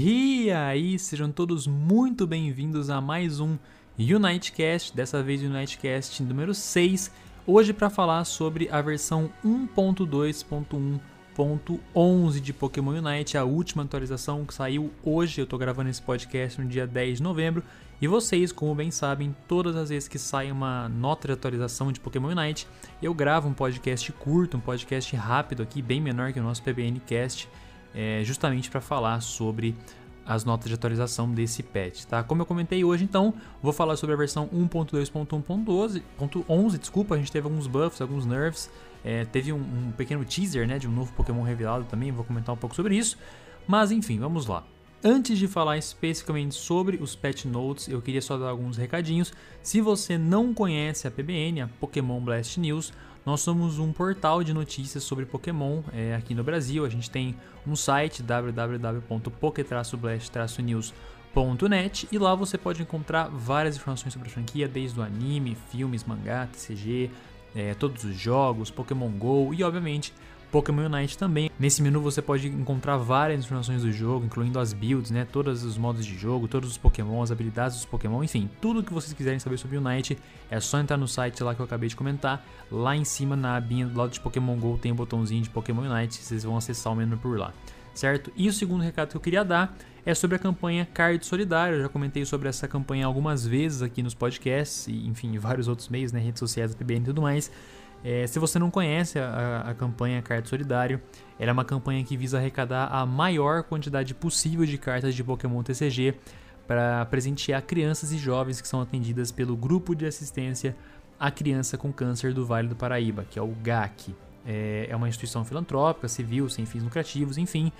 E aí, sejam todos muito bem-vindos a mais um Unitecast, dessa vez Unitecast número 6, hoje para falar sobre a versão 1.2.1.11 de Pokémon Unite, a última atualização que saiu hoje, eu estou gravando esse podcast no dia 10 de novembro, e vocês, como bem sabem, todas as vezes que sai uma nota de atualização de Pokémon Unite, eu gravo um podcast curto, um podcast rápido aqui, bem menor que o nosso PBNcast, é, justamente para falar sobre as notas de atualização desse patch, tá? Como eu comentei hoje, então, vou falar sobre a versão 1.2.1.11, desculpa, a gente teve alguns buffs, alguns nerfs, é, teve um, um, pequeno teaser, né, de um novo Pokémon revelado também, vou comentar um pouco sobre isso, mas enfim, vamos lá. Antes de falar especificamente sobre os patch notes, eu queria só dar alguns recadinhos. Se você não conhece a PBN, a Pokémon Blast News, nós somos um portal de notícias sobre Pokémon é, aqui no Brasil. A gente tem um site www.poke-blast-news.net e lá você pode encontrar várias informações sobre a franquia, desde o anime, filmes, mangá, TCG, é, todos os jogos, Pokémon GO e obviamente Pokémon Unite também. Nesse menu você pode encontrar várias informações do jogo, incluindo as builds, né, todos os modos de jogo, todos os Pokémon, as habilidades dos Pokémon, enfim, tudo que vocês quiserem saber sobre Unite é só entrar no site lá que eu acabei de comentar. Lá em cima, na abinha do lado de Pokémon GO, tem o um botãozinho de Pokémon Unite, vocês vão acessar o menu por lá, certo? E o segundo recado que eu queria dar é sobre a campanha Card Solidário. Eu já comentei sobre essa campanha algumas vezes aqui nos podcasts e, enfim, vários outros meios, né, redes sociais, PBN e tudo mais. É, se você não conhece a, a campanha Carta Solidário, ela é uma campanha que visa arrecadar a maior quantidade possível de cartas de Pokémon TCG para presentear crianças e jovens que são atendidas pelo Grupo de Assistência à Criança com Câncer do Vale do Paraíba, que é o GAC. É, é uma instituição filantrópica, civil, sem fins lucrativos, enfim.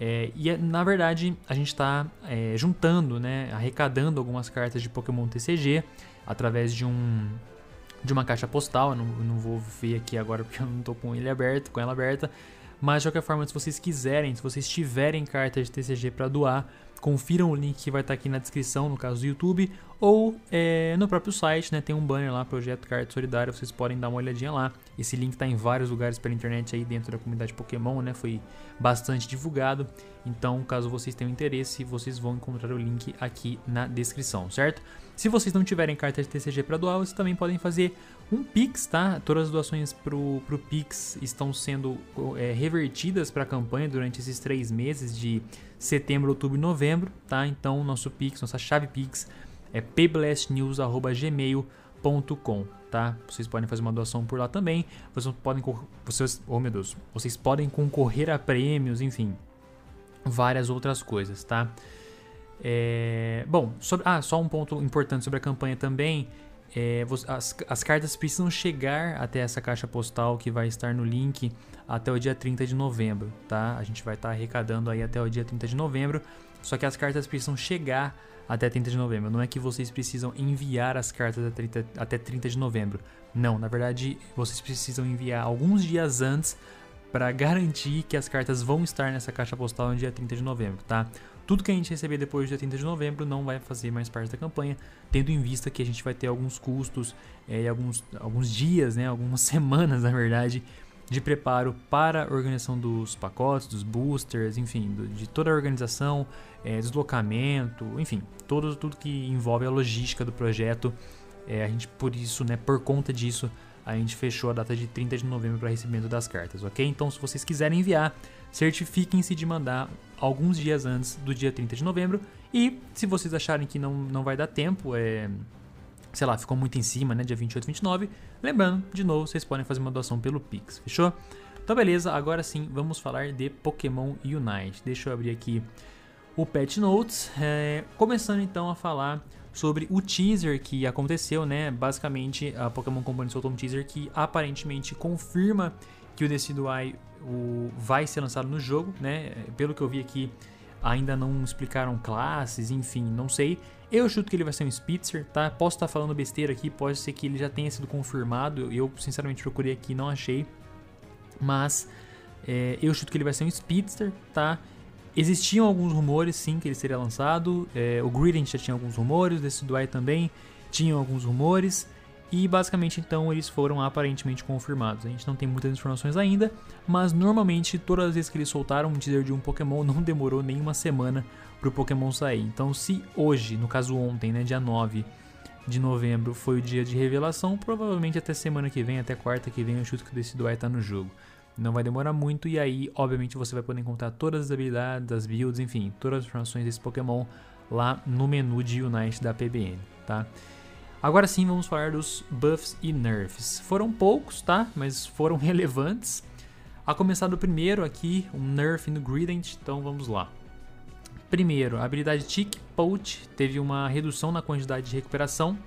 É, e é, na verdade a gente está é, juntando, né, arrecadando algumas cartas de Pokémon TCG através de um de uma caixa postal. Eu não, eu não vou ver aqui agora porque eu não estou com ele aberto, com ela aberta. Mas de qualquer forma, se vocês quiserem, se vocês tiverem cartas de TCG para doar, confiram o link que vai estar tá aqui na descrição, no caso do YouTube, ou é, no próprio site, né? Tem um banner lá, Projeto Carta Solidária, vocês podem dar uma olhadinha lá. Esse link está em vários lugares pela internet aí dentro da comunidade Pokémon, né? Foi bastante divulgado. Então, caso vocês tenham interesse, vocês vão encontrar o link aqui na descrição, certo? Se vocês não tiverem carta de TCG para doar, vocês também podem fazer um Pix, tá? Todas as doações pro, pro Pix estão sendo é, revertidas para a campanha durante esses três meses de setembro, outubro e novembro, tá? Então, nosso Pix, nossa chave Pix é pblastnews@gmail.com, tá? Vocês podem fazer uma doação por lá também. Vocês podem vocês, oh meu Deus, vocês podem concorrer a prêmios, enfim, várias outras coisas, tá? É, bom, sobre, ah, só um ponto importante sobre a campanha também. É, as, as cartas precisam chegar até essa caixa postal que vai estar no link até o dia 30 de novembro, tá? A gente vai estar arrecadando aí até o dia 30 de novembro. Só que as cartas precisam chegar até 30 de novembro. Não é que vocês precisam enviar as cartas até 30, até 30 de novembro. Não, na verdade, vocês precisam enviar alguns dias antes para garantir que as cartas vão estar nessa caixa postal no dia 30 de novembro, tá? Tudo que a gente receber depois dia 30 de novembro não vai fazer mais parte da campanha, tendo em vista que a gente vai ter alguns custos é, e alguns, alguns dias, né, algumas semanas, na verdade, de preparo para a organização dos pacotes, dos boosters, enfim, de toda a organização, é, deslocamento, enfim, todo, tudo que envolve a logística do projeto. É, a gente, por isso, né, por conta disso, a gente fechou a data de 30 de novembro para recebimento das cartas, ok? Então, se vocês quiserem enviar, certifiquem-se de mandar alguns dias antes do dia 30 de novembro. E se vocês acharem que não, não vai dar tempo, é, sei lá, ficou muito em cima, né, dia 28, 29, lembrando, de novo, vocês podem fazer uma doação pelo Pix, fechou? Então beleza, agora sim, vamos falar de Pokémon Unite. Deixa eu abrir aqui o Patch Notes, é, começando então a falar sobre o teaser que aconteceu, né? Basicamente, a Pokémon Company soltou um teaser que aparentemente confirma que o Decidueye o, vai ser lançado no jogo, né? Pelo que eu vi aqui, ainda não explicaram classes, enfim, não sei. Eu chuto que ele vai ser um Spitzer, tá? Posso estar falando besteira aqui, pode ser que ele já tenha sido confirmado. Eu, sinceramente, procurei aqui não achei. Mas é, eu chuto que ele vai ser um Speedster, tá? Existiam alguns rumores, sim, que ele seria lançado. É, o Greedent já tinha alguns rumores, o Decidueye também tinha alguns rumores. E basicamente então eles foram aparentemente confirmados. A gente não tem muitas informações ainda, mas normalmente todas as vezes que eles soltaram um teaser de um Pokémon não demorou nem uma semana para o Pokémon sair. Então se hoje, no caso ontem, né, dia 9 de novembro, foi o dia de revelação, provavelmente até semana que vem, até quarta que vem, eu chuto que o Decidueye estar no jogo. Não vai demorar muito e aí, obviamente, você vai poder encontrar todas as habilidades, as builds, enfim, todas as informações desse Pokémon lá no menu de Unite da PBN, tá? Agora sim, vamos falar dos buffs e nerfs. Foram poucos, tá? Mas foram relevantes. A começar do primeiro aqui, um nerf no Grident, então vamos lá. Primeiro, a habilidade Tick Poach teve uma redução na quantidade de recuperação,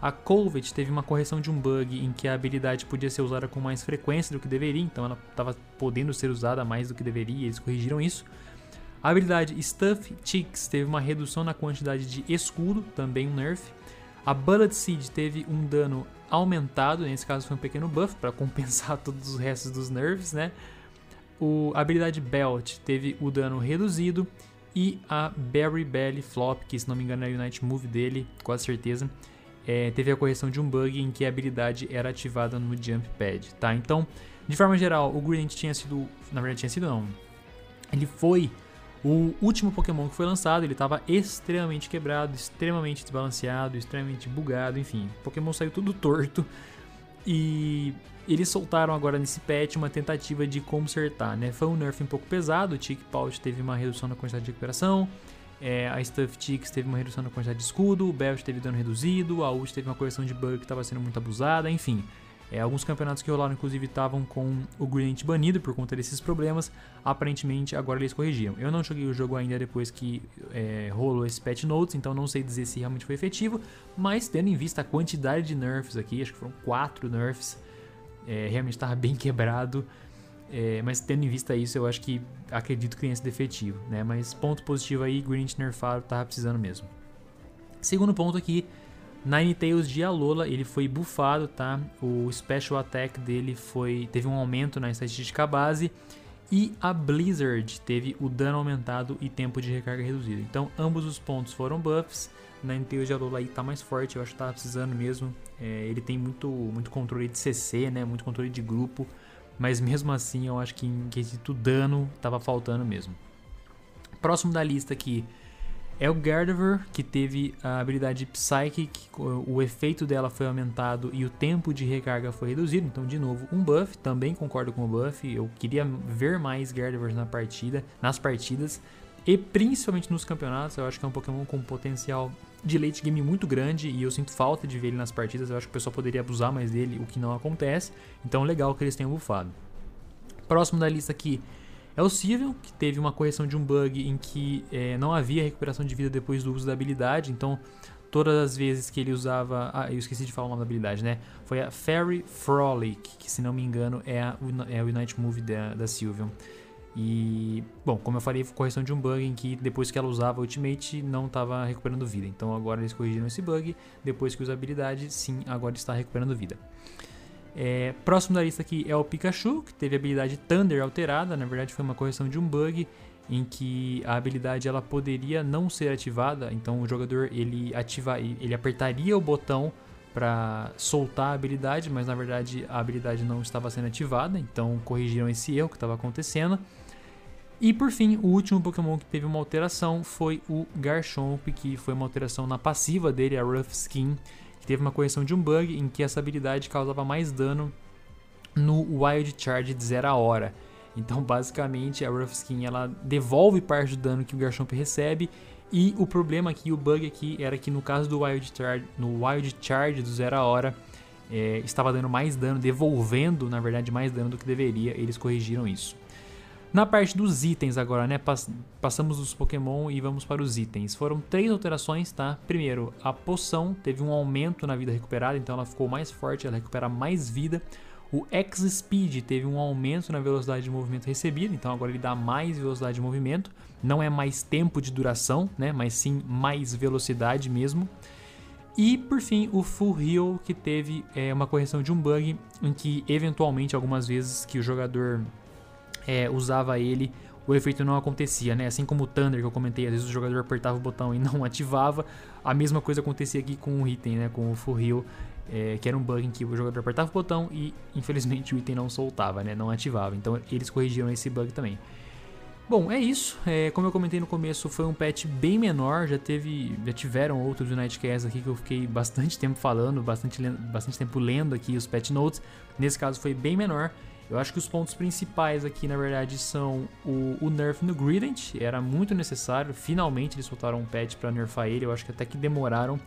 a Covet teve uma correção de um bug em que a habilidade podia ser usada com mais frequência do que deveria, então ela estava podendo ser usada mais do que deveria, eles corrigiram isso. A habilidade Stuff Chicks teve uma redução na quantidade de escudo, também um nerf. A Bullet Seed teve um dano aumentado, nesse caso foi um pequeno buff para compensar todos os restos dos nerfs, né? O, a habilidade Belt teve o dano reduzido e a Berry Belly Flop, que se não me engano é a Unite Move dele, quase certeza, é, teve a correção de um bug em que a habilidade era ativada no Jump Pad, tá? Então, de forma geral, o Gradient tinha sido, na verdade tinha sido não, ele foi o último Pokémon que foi lançado, ele estava extremamente quebrado, extremamente desbalanceado, extremamente bugado, enfim, o Pokémon saiu tudo torto e eles soltaram agora nesse patch uma tentativa de consertar, né? Foi um nerf um pouco pesado, o Tick Pouch teve uma redução na quantidade de recuperação, é, a Stuff Chicks teve uma redução na quantidade de escudo, o Belt teve dano reduzido, a Ult teve uma correção de bug que estava sendo muito abusada, enfim. É, alguns campeonatos que rolaram, inclusive, estavam com o Gradient banido por conta desses problemas. Aparentemente, agora eles corrigiram. Eu não joguei o jogo ainda depois que é, rolou esse patch notes, então não sei dizer se realmente foi efetivo. Mas, tendo em vista a quantidade de nerfs aqui, acho que foram 4 nerfs, é, realmente estava bem quebrado. É, mas tendo em vista isso, eu acho que acredito que tenha sido efetivo, né? Mas ponto positivo aí, Grinch nerfado, tava precisando mesmo. Segundo ponto aqui, Ninetales de Alola, ele foi buffado, tá? O Special Attack dele foi teve um aumento na estatística base e a Blizzard teve o dano aumentado e tempo de recarga reduzido. Então, ambos os pontos foram buffs. Ninetales de Alola aí tá mais forte, eu acho que tava precisando mesmo. É, ele tem muito, muito controle de CC, né? Muito controle de grupo mas mesmo assim eu acho que em quesito dano tava faltando mesmo. Próximo da lista aqui é o Gardevoir, que teve a habilidade Psychic, o efeito dela foi aumentado e o tempo de recarga foi reduzido, então de novo um buff, também concordo com o buff, eu queria ver mais Gardevoir na partida, nas partidas, e principalmente nos campeonatos, eu acho que é um Pokémon com potencial de late game muito grande e eu sinto falta de ver ele nas partidas. Eu acho que o pessoal poderia abusar mais dele, o que não acontece. Então, legal que eles tenham bufado. Próximo da lista aqui é o Civil, que teve uma correção de um bug em que é, não havia recuperação de vida depois do uso da habilidade. Então, todas as vezes que ele usava. Ah, eu esqueci de falar o nome da habilidade, né? Foi a Fairy Frolic, que se não me engano é, a, é o Unite Move da, da. E, bom, como eu falei, correção de um bug em que depois que ela usava Ultimate não estava recuperando vida. Então agora eles corrigiram esse bug. Depois que usa habilidade, sim, agora está recuperando vida. É, próximo da lista aqui é o Pikachu, que teve a habilidade Thunder alterada. Na verdade, foi uma correção de um bug em que a habilidade ela poderia não ser ativada. Então o jogador ele ativa, ele apertaria o botão para soltar a habilidade, mas na verdade a habilidade não estava sendo ativada. Então corrigiram esse erro que estava acontecendo. E por fim, o último Pokémon que teve uma alteração foi o Garchomp, que foi uma alteração na passiva dele, a Rough Skin, que teve uma correção de um bug em que essa habilidade causava mais dano no Wild Charge de 0 a hora. Então, basicamente, a Rough Skin ela devolve parte do dano que o Garchomp recebe. E o problema aqui, o bug aqui, era que no caso do Wild Charge, no Wild Charge do 0 a hora, é, estava dando mais dano, devolvendo, na verdade, mais dano do que deveria. Eles corrigiram isso. Na parte dos itens agora, né? Passamos dos Pokémon e vamos para os itens. Foram três alterações, tá? Primeiro, a poção teve um aumento na vida recuperada, então ela ficou mais forte, ela recupera mais vida. O X-Speed teve um aumento na velocidade de movimento recebida, então agora ele dá mais velocidade de movimento. Não é mais tempo de duração, né? Mas sim mais velocidade mesmo. E por fim, o Full Heal, que teve é, uma correção de um bug em que eventualmente algumas vezes que o jogador é, usava ele, o efeito não acontecia, né? Assim como o Thunder que eu comentei, às vezes o jogador apertava o botão e não ativava, a mesma coisa acontecia aqui com o item, né? Com o Heal, é, que era um bug em que o jogador apertava o botão e infelizmente o item não soltava, né, não ativava. Então eles corrigiram esse bug também. Bom, é isso. É, como eu comentei no começo, foi um patch bem menor. Já teve, já tiveram outros Unitecast aqui que eu fiquei bastante tempo falando, bastante, bastante tempo lendo aqui os patch notes. Nesse caso foi bem menor. Eu acho que os pontos principais aqui, na verdade, são o, o nerf no Grident. Era muito necessário. Finalmente eles soltaram um patch para nerfar ele. Eu acho que até que demoraram.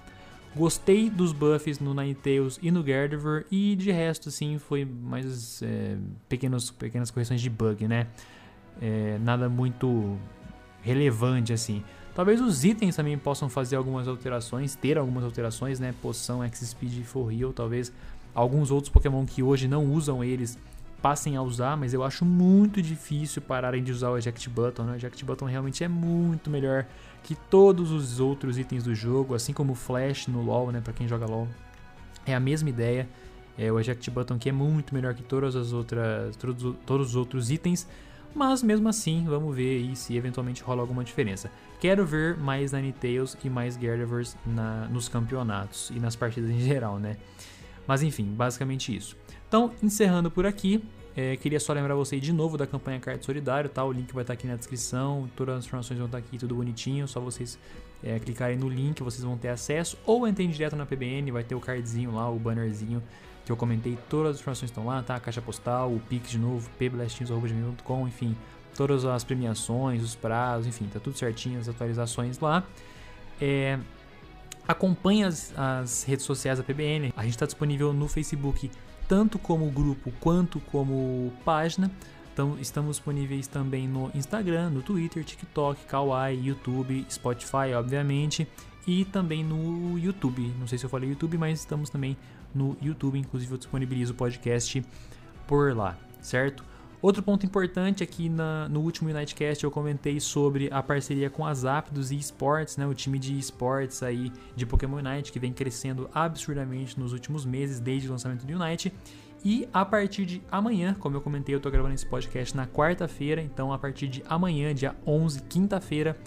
Gostei dos buffs no Ninetales e no Gardevoir. E de resto, assim, foi mais é, pequenos, pequenas correções de bug, né? É, nada muito relevante, assim. Talvez os itens também possam fazer algumas alterações, ter algumas alterações, né? Poção, X-Speed, For Heal, talvez alguns outros Pokémon que hoje não usam eles passem a usar, mas eu acho muito difícil pararem de usar o Eject Button. Né? O Eject Button realmente é muito melhor que todos os outros itens do jogo, assim como o Flash no LoL, né, para quem joga LoL. É a mesma ideia. É o Eject Button que é muito melhor que todas as outras, todos, todos os outros itens, mas mesmo assim, vamos ver aí se eventualmente rola alguma diferença. Quero ver mais Ninetales e mais na, nos campeonatos e nas partidas em geral, né? Mas enfim, basicamente isso. Então, encerrando por aqui, é, queria só lembrar vocês de novo da campanha Card Solidário, tá? O link vai estar aqui na descrição, todas as informações vão estar aqui, tudo bonitinho, só vocês é, clicarem no link, vocês vão ter acesso, ou entrem direto na PBN, vai ter o cardzinho lá, o bannerzinho que eu comentei, todas as informações estão lá, tá? A caixa postal, o Pix de novo, pblastinhos.com, enfim, todas as premiações, os prazos, enfim, tá tudo certinho, as atualizações lá. É, acompanhe as, as redes sociais da PBN, a gente está disponível no Facebook tanto como grupo quanto como página. Então, estamos disponíveis também no Instagram, no Twitter, TikTok, Kawaii, YouTube, Spotify, obviamente, e também no YouTube. Não sei se eu falei YouTube, mas estamos também no YouTube. Inclusive, eu disponibilizo o podcast por lá, certo? Outro ponto importante aqui na, no último Unitecast eu comentei sobre a parceria com as Aptos e Esports, né, o time de esportes aí de Pokémon Unite que vem crescendo absurdamente nos últimos meses desde o lançamento do Unite. E a partir de amanhã, como eu comentei, eu estou gravando esse podcast na quarta-feira, então a partir de amanhã, dia 11, quinta-feira,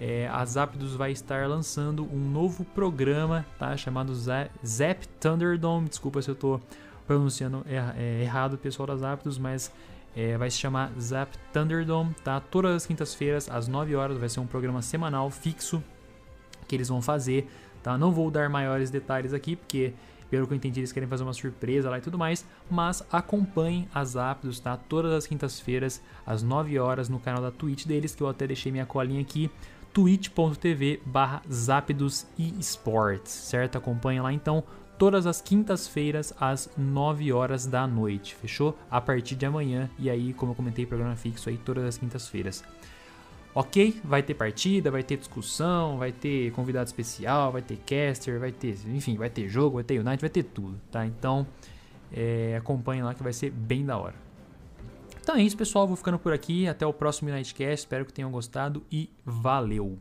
é, a Zapdos vai estar lançando um novo programa, tá? Chamado Zap Thunderdome. Desculpa se eu estou pronunciando é, errado, pessoal das Zapdos, mas é, vai se chamar Zap Thunderdome, tá? Todas as quintas-feiras, às 9 horas, vai ser um programa semanal fixo que eles vão fazer, tá? Não vou dar maiores detalhes aqui, porque pelo que eu entendi, eles querem fazer uma surpresa lá e tudo mais, mas acompanhem as Aptos, tá? Todas as quintas-feiras, às 9 horas, no canal da Twitch deles, que eu até deixei minha colinha aqui, twitch.tv barra Zapdos e Sports, certo? Acompanha lá então todas as quintas-feiras às 9 horas da noite, fechou? A partir de amanhã, e aí, como eu comentei, programa fixo aí todas as quintas-feiras. Ok, vai ter partida, vai ter discussão, vai ter convidado especial, vai ter caster, vai ter, enfim, vai ter jogo, vai ter Unite, vai ter tudo, tá? Então, é, acompanhe lá que vai ser bem da hora. Então é isso, pessoal. Vou ficando por aqui. Até o próximo Unitecast. Espero que tenham gostado e valeu!